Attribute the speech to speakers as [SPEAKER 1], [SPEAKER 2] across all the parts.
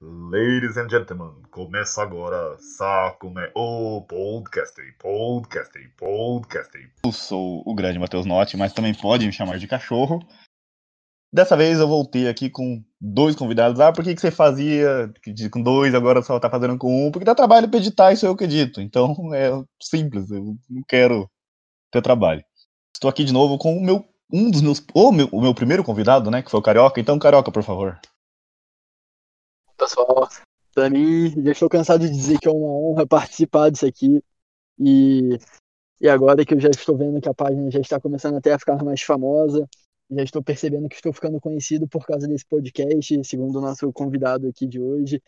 [SPEAKER 1] Ladies and gentlemen, começa agora Sacume, o podcast, podcast, podcast.
[SPEAKER 2] Eu sou o grande Matheus Notti, mas também pode me chamar de cachorro. Dessa vez eu voltei aqui com dois convidados. Ah, por que, que você fazia com dois, agora só tá fazendo com um? Porque dá trabalho pra editar, isso eu que edito. Então é simples, eu não quero ter trabalho. Estou aqui de novo com o meu, um dos meus, o meu, o meu primeiro convidado, né, que foi o Carioca. Então, Carioca, por favor.
[SPEAKER 3] Pessoal, pra mim, já estou cansado de dizer que é uma honra participar disso aqui. E, e agora que eu já estou vendo que a página já está começando até a ficar mais famosa, já estou percebendo que estou ficando conhecido por causa desse podcast, segundo o nosso convidado aqui de hoje.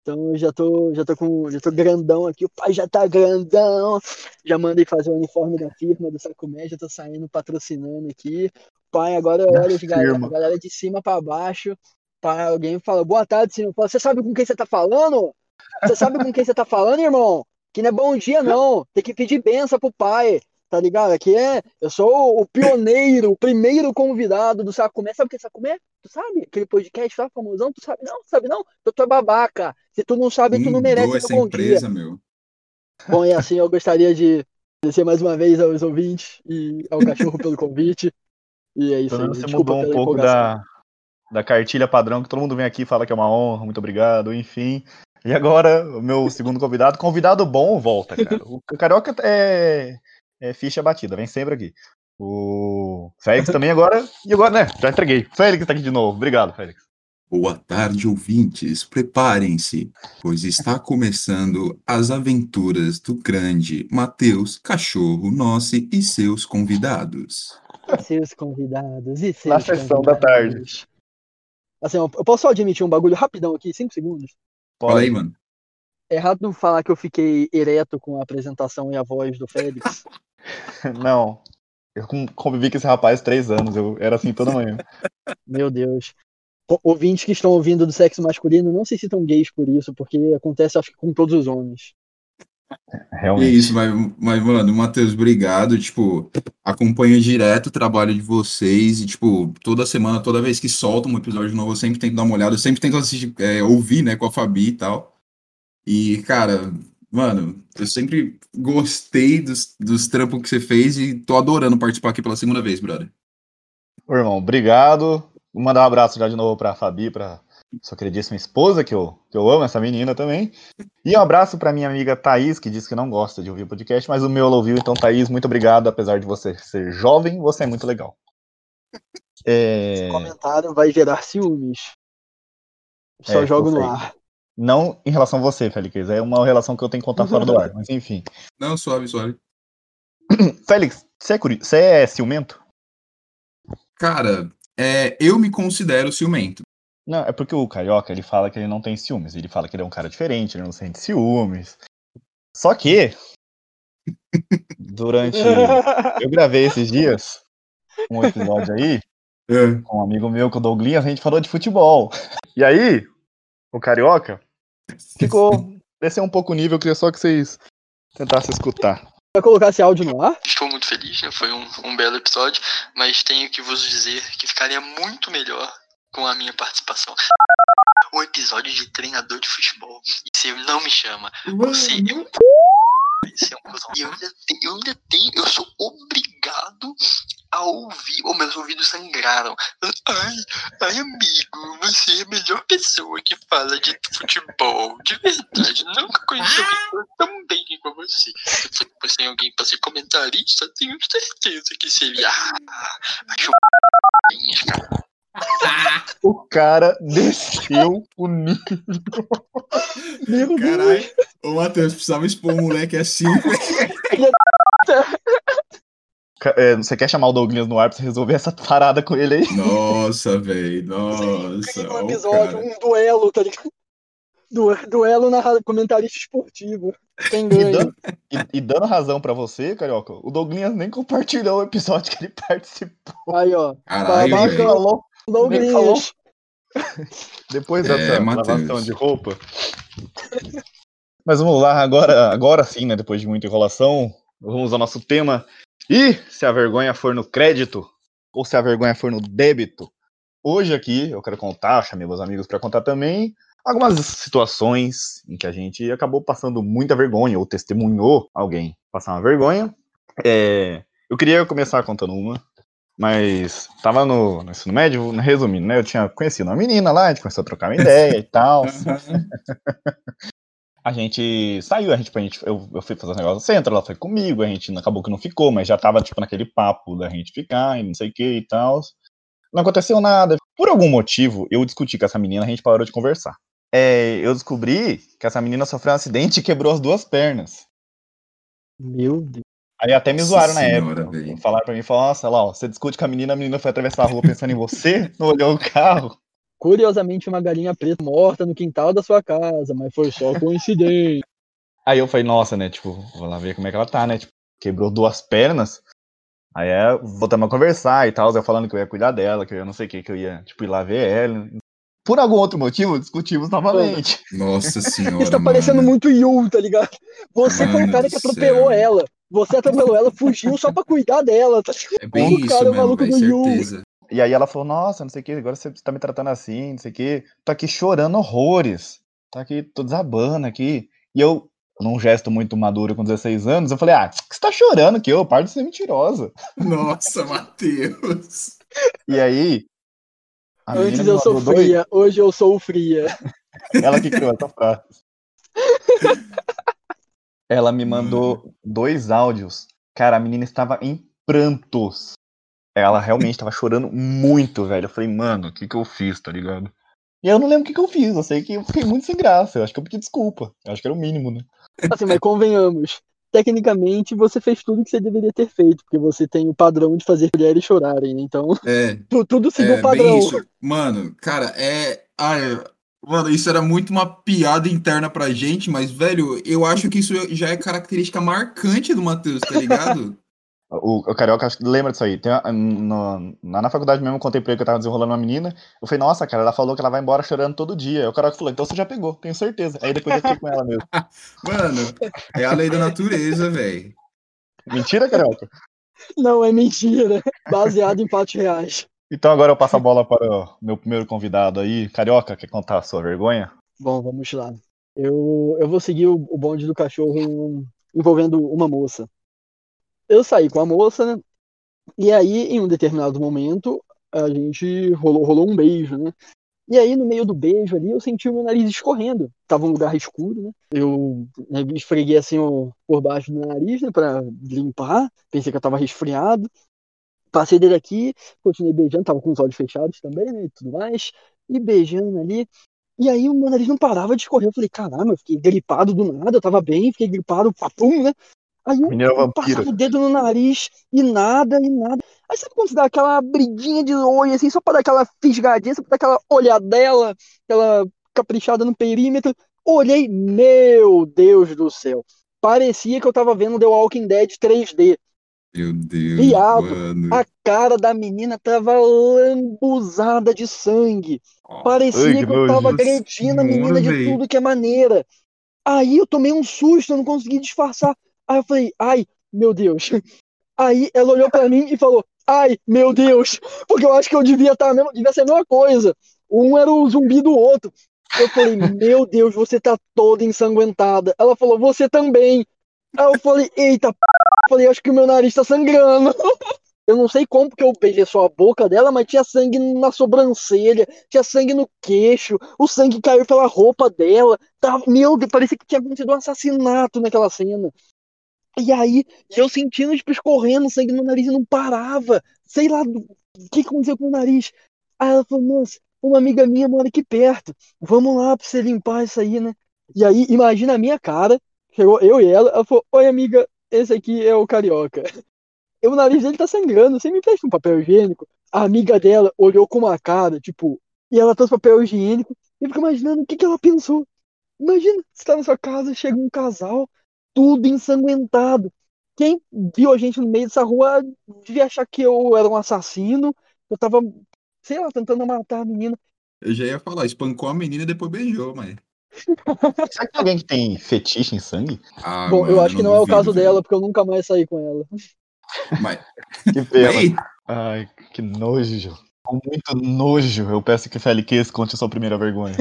[SPEAKER 3] Então eu já tô, já tô com, já tô grandão aqui, o pai já tá grandão. Já mandei fazer o uniforme da firma do Sacomé, já tô saindo patrocinando aqui. Pai, agora é hora de galera, galera de cima para baixo para alguém fala, boa tarde, senhor. Você sabe com quem você tá falando? Você sabe com quem você tá falando, irmão? Que não é bom dia, não. Tem que pedir benção pro pai. Tá ligado? Aqui é. Eu sou o pioneiro, o primeiro convidado do Sacomé. Sabe o que é Sacomé? Tu sabe? Aquele podcast lá famosão, tu sabe não? Tu sabe não? Tu, tu é babaca. Se tu não sabe, tu não merece
[SPEAKER 4] essa
[SPEAKER 3] bom
[SPEAKER 4] empresa,
[SPEAKER 3] dia.
[SPEAKER 4] meu.
[SPEAKER 3] Bom, e assim eu gostaria de agradecer mais uma vez aos ouvintes e ao cachorro pelo convite. E é isso aí.
[SPEAKER 2] você mudou um pouco da, da cartilha padrão, que todo mundo vem aqui e fala que é uma honra, muito obrigado, enfim. E agora, o meu segundo convidado, convidado bom, volta, cara. O Carioca é, é ficha batida, vem sempre aqui. O Félix também agora, e agora, né, já entreguei. Félix tá aqui de novo, obrigado, Félix.
[SPEAKER 4] Boa tarde, ouvintes. Preparem-se, pois está começando as aventuras do grande Matheus Cachorro Nossi e seus convidados.
[SPEAKER 3] E seus convidados. E seus
[SPEAKER 2] Na sessão da
[SPEAKER 3] convidados. Assim, eu posso só admitir um bagulho rapidão aqui, cinco segundos?
[SPEAKER 4] Fala aí, mano.
[SPEAKER 3] É errado falar que eu fiquei ereto com a apresentação e a voz do Félix.
[SPEAKER 2] Não, eu con- convivi com esse rapaz três anos, eu era assim toda manhã.
[SPEAKER 3] Meu Deus. Ouvintes que estão ouvindo do sexo masculino, não se sintam gays por isso, porque acontece, acho que, com todos os homens.
[SPEAKER 4] É
[SPEAKER 2] Realmente.
[SPEAKER 4] isso, mas, mas mano, Matheus, obrigado. Tipo, acompanho direto o trabalho de vocês e, tipo, toda semana, toda vez que solta um episódio novo, eu sempre tento dar uma olhada, eu sempre tento assistir, é, ouvir, né, com a Fabi e tal. E, cara, mano, eu sempre gostei dos, dos trampos que você fez e tô adorando participar aqui pela segunda vez, brother.
[SPEAKER 2] Ô, irmão, obrigado. Vou mandar um abraço já de novo pra Fabi, pra sua queridíssima esposa, que eu, que eu amo essa menina também. E um abraço pra minha amiga Thaís, que disse que não gosta de ouvir o podcast, mas o meu ela ouviu. Então, Thaís, muito obrigado. Apesar de você ser jovem, você é muito legal. É,
[SPEAKER 3] Esse comentário vai gerar ciúmes. Só
[SPEAKER 2] É,
[SPEAKER 3] jogo no ar.
[SPEAKER 2] não em relação a você, Félix. É uma relação que eu tenho que contar fora do ar. Mas enfim.
[SPEAKER 4] Não, suave, suave.
[SPEAKER 2] Félix, você é, curi... você é ciumento?
[SPEAKER 4] Cara, é, eu me considero ciumento.
[SPEAKER 2] Não, é porque o Carioca, ele fala que ele não tem ciúmes. Ele fala que ele é um cara diferente, ele não sente ciúmes. Só que, durante... Eu gravei esses dias um episódio aí
[SPEAKER 4] É.
[SPEAKER 2] com um amigo meu, com o Douglas, a gente falou de futebol. E aí, o Carioca ficou... Desceu um pouco o nível, eu queria só que vocês tentassem escutar.
[SPEAKER 3] Vai colocar esse áudio no ar?
[SPEAKER 5] Estou muito feliz, né? Foi um, um belo episódio, mas tenho que vos dizer que ficaria muito melhor com a minha participação. Um episódio de treinador de futebol. E você não me chama. Você é um você é um cuzão. E eu ainda, tenho, eu ainda tenho, eu sou obrigado a ouvir. Oh, meus ouvidos sangraram. Ai, ai, amigo, você é a melhor pessoa que fala de futebol. De verdade, nunca conheci alguém tão bem igual você. Se fosse alguém pra ser comentarista, tenho certeza que seria. Ah, acho cara.
[SPEAKER 2] O cara desceu o nível.
[SPEAKER 3] Meu Deus.
[SPEAKER 4] Caralho. Ô, Matheus, precisava expor um moleque assim.
[SPEAKER 2] É, você quer chamar o Douglas no ar pra você resolver essa parada com ele aí?
[SPEAKER 4] Nossa, velho. Nossa.
[SPEAKER 3] um episódio, um duelo, tá ligado? Du- Duelo na comentarista esportivo. Quem
[SPEAKER 2] E dando, e- e dando razão pra você, Carioca, o Douglas nem compartilhou o episódio que ele participou.
[SPEAKER 3] Aí, ó.
[SPEAKER 4] Caralho,
[SPEAKER 3] Babaca. Douglas.
[SPEAKER 2] Falou. depois
[SPEAKER 4] É,
[SPEAKER 2] dessa
[SPEAKER 4] Matheus.
[SPEAKER 2] lavação de roupa. Mas vamos lá, agora, agora sim, né? Depois de muita enrolação, vamos ao nosso tema. E se a vergonha for no crédito, ou se a vergonha for no débito, hoje aqui eu quero contar, chamei meus amigos pra contar também, algumas situações em que a gente acabou passando muita vergonha ou testemunhou alguém passar uma vergonha. É, eu queria começar contando uma, mas tava no, no ensino médio, resumindo, né? Eu tinha conhecido uma menina lá, a gente começou a trocar uma ideia e tal. a gente saiu, a gente, a gente eu, eu fui fazer um negócio no centro, ela foi comigo, a gente acabou que não ficou, mas já tava, tipo, naquele papo da gente ficar e não sei o que e tal. Não aconteceu nada. Por algum motivo, eu discuti com essa menina, a gente parou de conversar. É, eu descobri que essa menina sofreu um acidente e quebrou as duas pernas.
[SPEAKER 3] Meu Deus.
[SPEAKER 2] Aí até me
[SPEAKER 4] Nossa
[SPEAKER 2] zoaram na
[SPEAKER 4] senhora,
[SPEAKER 2] época.
[SPEAKER 4] velho.
[SPEAKER 2] Falaram pra mim, falaram, nossa, lá, ó, você discute com a menina, a menina foi atravessar a rua pensando em você, não olhou o carro.
[SPEAKER 3] Curiosamente, uma galinha preta morta no quintal da sua casa, mas foi só coincidência.
[SPEAKER 2] Aí eu falei, nossa, né, tipo, vou lá ver como é que ela tá, né, tipo, quebrou duas pernas. Aí é, voltamos a conversar e tal, eu falando que eu ia cuidar dela, que eu ia não sei o que, que eu ia, tipo, ir lá ver ela. Por algum outro motivo, discutimos novamente.
[SPEAKER 4] Nossa senhora.
[SPEAKER 3] Isso tá parecendo
[SPEAKER 4] mano.
[SPEAKER 3] muito Yu, tá ligado? Você foi o
[SPEAKER 4] Mano
[SPEAKER 3] cara que atropelou
[SPEAKER 4] céu.
[SPEAKER 3] ela. Você atropelou ela, fugiu só pra cuidar dela. Tá?
[SPEAKER 4] É bem
[SPEAKER 3] O
[SPEAKER 4] isso
[SPEAKER 3] cara é o
[SPEAKER 4] mesmo,
[SPEAKER 3] maluco
[SPEAKER 4] velho,
[SPEAKER 3] do Yu.
[SPEAKER 4] certeza.
[SPEAKER 2] E aí ela falou, nossa, não sei o que, agora você tá me tratando assim, não sei o que, tô aqui chorando horrores, tô aqui, tô desabando aqui. E eu, num gesto muito maduro com 16 anos, eu falei, ah, que você tá chorando aqui, eu, para de ser mentirosa.
[SPEAKER 4] Nossa, Matheus.
[SPEAKER 2] E aí,
[SPEAKER 3] Antes eu sou
[SPEAKER 2] mandou dois-
[SPEAKER 3] fria, hoje eu sou fria.
[SPEAKER 2] Ela que criou essa frase. Ela me mandou dois áudios. Cara, a menina estava em prantos. Ela realmente estava chorando muito, velho. Eu falei, mano, o que que eu fiz, tá ligado? E eu não lembro o que que eu fiz. Eu sei que eu fiquei muito sem graça. Eu acho que eu pedi desculpa. Eu acho que era o mínimo, né?
[SPEAKER 3] Assim, mas convenhamos. Tecnicamente, você fez tudo que você deveria ter feito, porque você tem o padrão de fazer mulheres chorarem, né? Então,
[SPEAKER 4] É,
[SPEAKER 3] tu- tudo seguiu
[SPEAKER 4] é
[SPEAKER 3] o padrão.
[SPEAKER 4] bem isso. Mano, cara, é. Ai, mano, isso era muito uma piada interna pra gente, mas, velho, eu acho que isso já é característica marcante do Matheus, tá ligado?
[SPEAKER 2] O, o Carioca acho que lembra disso aí. Tem, uma- no- lá na faculdade mesmo, eu contei pra ele que eu tava desenrolando uma menina. Eu falei, nossa, cara, ela falou que ela vai embora chorando todo dia. Aí o Carioca falou, então você já pegou, tenho certeza. Aí depois eu fiquei com ela mesmo.
[SPEAKER 4] Mano, é a lei da natureza, velho.
[SPEAKER 2] Mentira, Carioca?
[SPEAKER 3] Não, é mentira. Baseado em fatos reais.
[SPEAKER 2] Então agora eu passo a bola para o meu primeiro convidado aí. Carioca, quer contar a sua vergonha?
[SPEAKER 3] Bom, vamos lá. Eu, eu vou seguir o, o bonde do cachorro envolvendo uma moça. Eu saí com a moça, né? E aí, em um determinado momento, a gente rolou, rolou um beijo, né? E aí, no meio do beijo ali, eu senti o meu nariz escorrendo. Tava um lugar escuro, né? Eu né, esfreguei assim ó, por baixo do nariz, né? Pra limpar. Pensei que eu tava resfriado. Passei dele aqui, continuei beijando, tava com os olhos fechados também, né? E tudo mais. E beijando ali. E aí o meu nariz não parava de escorrer. Eu falei, caramba, eu fiquei gripado do nada, eu tava bem, fiquei gripado, papum, né? Aí eu, eu passava o dedo no nariz e nada, e nada. Aí sabe quando você dá aquela briguinha de olho, assim, só pra dar aquela fisgadinha, só pra dar aquela olhadela, aquela caprichada no perímetro. Olhei, meu Deus do céu. Parecia que eu tava vendo The Walking Dead 3D.
[SPEAKER 4] Meu Deus,
[SPEAKER 3] Viado,
[SPEAKER 4] mano.
[SPEAKER 3] A cara da menina tava lambuzada de sangue. Parecia
[SPEAKER 2] Ai,
[SPEAKER 3] que eu tava agredindo a menina de tudo que é maneira. Aí eu tomei um susto, eu não consegui disfarçar. Aí eu falei, ai, meu Deus. Aí ela olhou pra mim e falou, ai, meu Deus. Porque eu acho que eu devia estar mesmo, devia ser a mesma coisa. Um era o zumbi do outro. Eu falei, meu Deus, você tá toda ensanguentada. Ela falou, você também. Aí eu falei, eita, falei, acho que o meu nariz tá sangrando. Eu não sei como, porque eu beijei só a boca dela, mas tinha sangue na sobrancelha, tinha sangue no queixo, o sangue caiu pela roupa dela. Tava, meu Deus, parecia que tinha acontecido um assassinato naquela cena. E aí, eu sentindo, tipo, escorrendo sangue no nariz e não parava. Sei lá o que aconteceu com o nariz. Aí ela falou, nossa, uma amiga minha mora aqui perto. Vamos lá pra você limpar isso aí, né? E aí, imagina a minha cara. Chegou eu e ela, ela falou, oi amiga, esse aqui é o Carioca. E o nariz dele tá sangrando, você me presta um papel higiênico? A amiga dela olhou com uma cara, tipo, e ela trouxe papel higiênico. E eu fico imaginando o que, que ela pensou. Imagina, você tá na sua casa, chega um casal, tudo ensanguentado. Quem viu a gente no meio dessa rua devia achar que eu era um assassino. Eu tava, sei lá, tentando matar a menina.
[SPEAKER 4] Eu já ia falar, espancou a menina e depois beijou, mas.
[SPEAKER 2] Será que tem alguém que tem fetiche em sangue?
[SPEAKER 4] Ah,
[SPEAKER 3] Bom, eu
[SPEAKER 4] mano,
[SPEAKER 3] acho que não é o caso dela, porque eu nunca mais saí com ela.
[SPEAKER 4] Mas,
[SPEAKER 2] Que pena. Ai, que nojo. Com muito nojo. Eu peço que o Félix conte a sua primeira vergonha.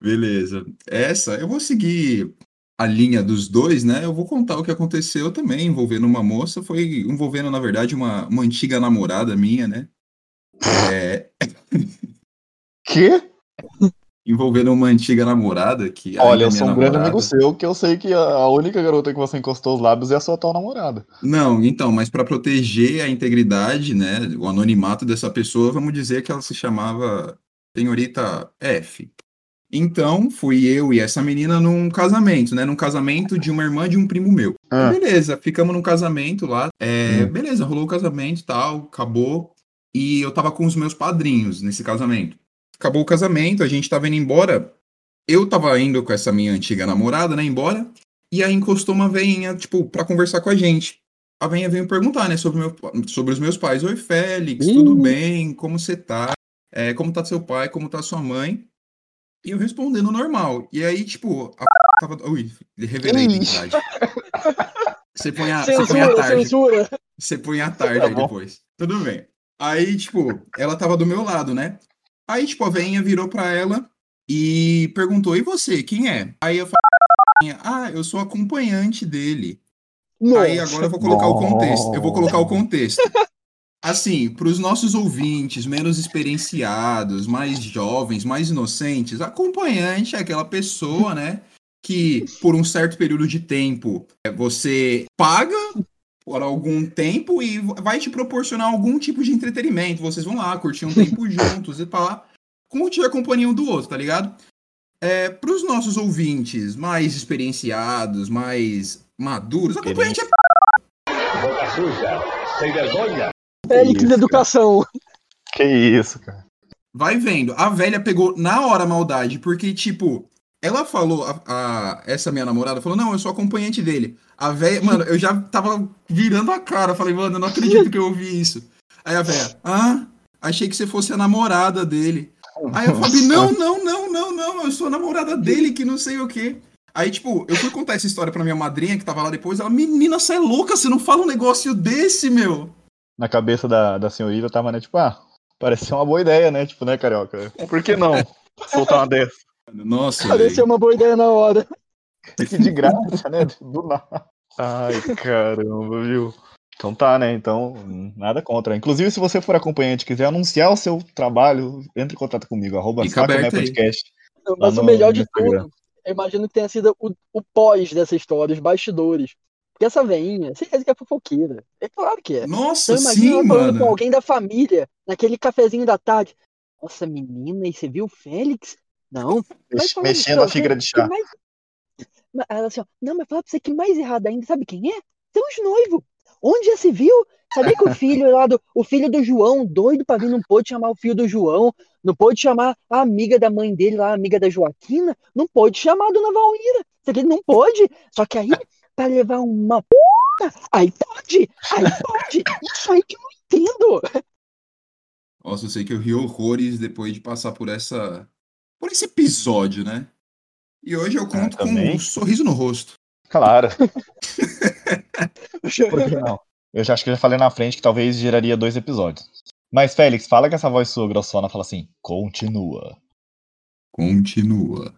[SPEAKER 4] Beleza. Essa, eu vou seguir a linha dos dois, né? Eu vou contar o que aconteceu também envolvendo uma moça. Foi envolvendo, na verdade, uma, uma antiga namorada minha, né? É,
[SPEAKER 2] Quê?
[SPEAKER 4] envolvendo uma antiga namorada que.
[SPEAKER 2] Olha,
[SPEAKER 4] é
[SPEAKER 2] eu sou um grande
[SPEAKER 4] namorada.
[SPEAKER 2] amigo seu, que eu sei que a a única garota que você encostou os lábios é a sua atual namorada.
[SPEAKER 4] Não, então, mas para proteger a integridade, né, o anonimato dessa pessoa, vamos dizer que ela se chamava Senhorita F. Então, fui eu e essa menina num casamento, né, num casamento de uma irmã de um primo meu.
[SPEAKER 2] Ah.
[SPEAKER 4] Beleza, ficamos num casamento lá, é,
[SPEAKER 2] Hum.
[SPEAKER 4] beleza, rolou o casamento e tal, acabou, e eu tava com os meus padrinhos nesse casamento. Acabou o casamento, a gente tava indo embora, eu tava indo com essa minha antiga namorada, né, embora, e aí encostou uma veinha, tipo, pra conversar com a gente. A veinha veio perguntar, né, sobre, meu, sobre os meus pais. Oi, Félix,
[SPEAKER 3] Ih.
[SPEAKER 4] tudo bem? Como você tá? É, como tá seu pai? Como tá sua mãe? E eu respondendo normal. E aí, tipo, a tava... Ui, revelei identidade. Você põe a, você põe a
[SPEAKER 3] Censura,
[SPEAKER 4] tarde.
[SPEAKER 3] censura.
[SPEAKER 4] Você põe a tarde
[SPEAKER 2] Tá
[SPEAKER 4] aí
[SPEAKER 2] bom.
[SPEAKER 4] depois. Tudo bem. Aí, tipo, ela tava do meu lado, né? Aí, tipo, a veinha virou pra ela e perguntou: E você, quem é? Aí eu falei: Ah, eu sou acompanhante dele. Aí
[SPEAKER 3] Nossa.
[SPEAKER 4] agora eu vou colocar o contexto. Eu vou colocar o
[SPEAKER 2] Nossa.
[SPEAKER 4] contexto. Assim, para os nossos ouvintes menos experienciados, mais jovens, mais inocentes, acompanhante é aquela pessoa, né, que por um certo período de tempo você paga por algum tempo e vai te proporcionar algum tipo de entretenimento. Vocês vão lá curtir um tempo juntos e pá, curtir a companhia um do outro, tá ligado? É, para os nossos ouvintes mais experienciados, mais maduros, acompanhante é
[SPEAKER 3] Félix
[SPEAKER 2] Isso,
[SPEAKER 3] Educação.
[SPEAKER 2] Que isso, cara.
[SPEAKER 4] Vai vendo. A velha pegou na hora a maldade, porque, tipo, ela falou, a, a- essa minha namorada falou, não, eu sou acompanhante dele. A velha, mano, eu já tava virando a cara, falei, mano, eu não acredito que eu ouvi isso. Aí a velha, ah, achei que você fosse a namorada dele. Aí eu falei, não, não, não, não, não, eu sou a namorada dele, que não sei o quê. Aí, tipo, eu fui contar essa história pra minha madrinha, que tava lá depois, ela, menina, você é louca, você não fala um negócio desse, meu.
[SPEAKER 2] Na cabeça da, da senhorita tava, né, tipo, ah, parecia uma boa ideia, né, tipo, né, carioca? Por que não soltar uma dessa?
[SPEAKER 4] Nossa,
[SPEAKER 3] Pareceu
[SPEAKER 4] velho.
[SPEAKER 3] uma boa ideia na hora.
[SPEAKER 2] Que de graça, né, do nada. Ai, caramba, viu? Então tá, né, então, nada contra. Inclusive, se você for acompanhante e quiser anunciar o seu trabalho, entre em contato comigo, arroba né,
[SPEAKER 4] aí.
[SPEAKER 2] podcast.
[SPEAKER 3] Mas
[SPEAKER 2] no-
[SPEAKER 3] o melhor de
[SPEAKER 2] Instagram.
[SPEAKER 3] tudo, eu imagino que tenha sido o, o pós dessa história, os bastidores. Porque essa veinha, certeza que é fofoqueira. É claro que é.
[SPEAKER 4] Nossa,
[SPEAKER 3] Então imagina
[SPEAKER 4] sim,
[SPEAKER 3] ela falando com
[SPEAKER 4] mano.
[SPEAKER 3] alguém da família, naquele cafezinho da tarde. Nossa, menina, e você viu o Félix? Não.
[SPEAKER 2] Mexendo
[SPEAKER 3] pra
[SPEAKER 2] a
[SPEAKER 3] você
[SPEAKER 2] xícara de
[SPEAKER 3] que
[SPEAKER 2] chá.
[SPEAKER 3] mais- Ela assim, ó, não, mas fala pra você que mais errado ainda, sabe quem é? São os noivos. Onde já se viu? Sabia que o filho lá do, o filho do João, doido pra vir, não pôde chamar o filho do João, não pôde chamar a amiga da mãe dele lá, a amiga da Joaquina, não pôde chamar a dona Valmira. Você acredita? Não pôde. Só que aí, pra levar uma p... aí pode, aí pode. Isso aí que eu não entendo.
[SPEAKER 4] Nossa, eu sei que eu ri horrores depois de passar por essa. Por esse episódio, né? E hoje eu conto com um sorriso no rosto.
[SPEAKER 2] Claro. Por que não? Eu já acho que eu já falei na frente que talvez geraria dois episódios. Mas, Félix, fala que essa voz sua grossona fala assim, continua.
[SPEAKER 4] Continua.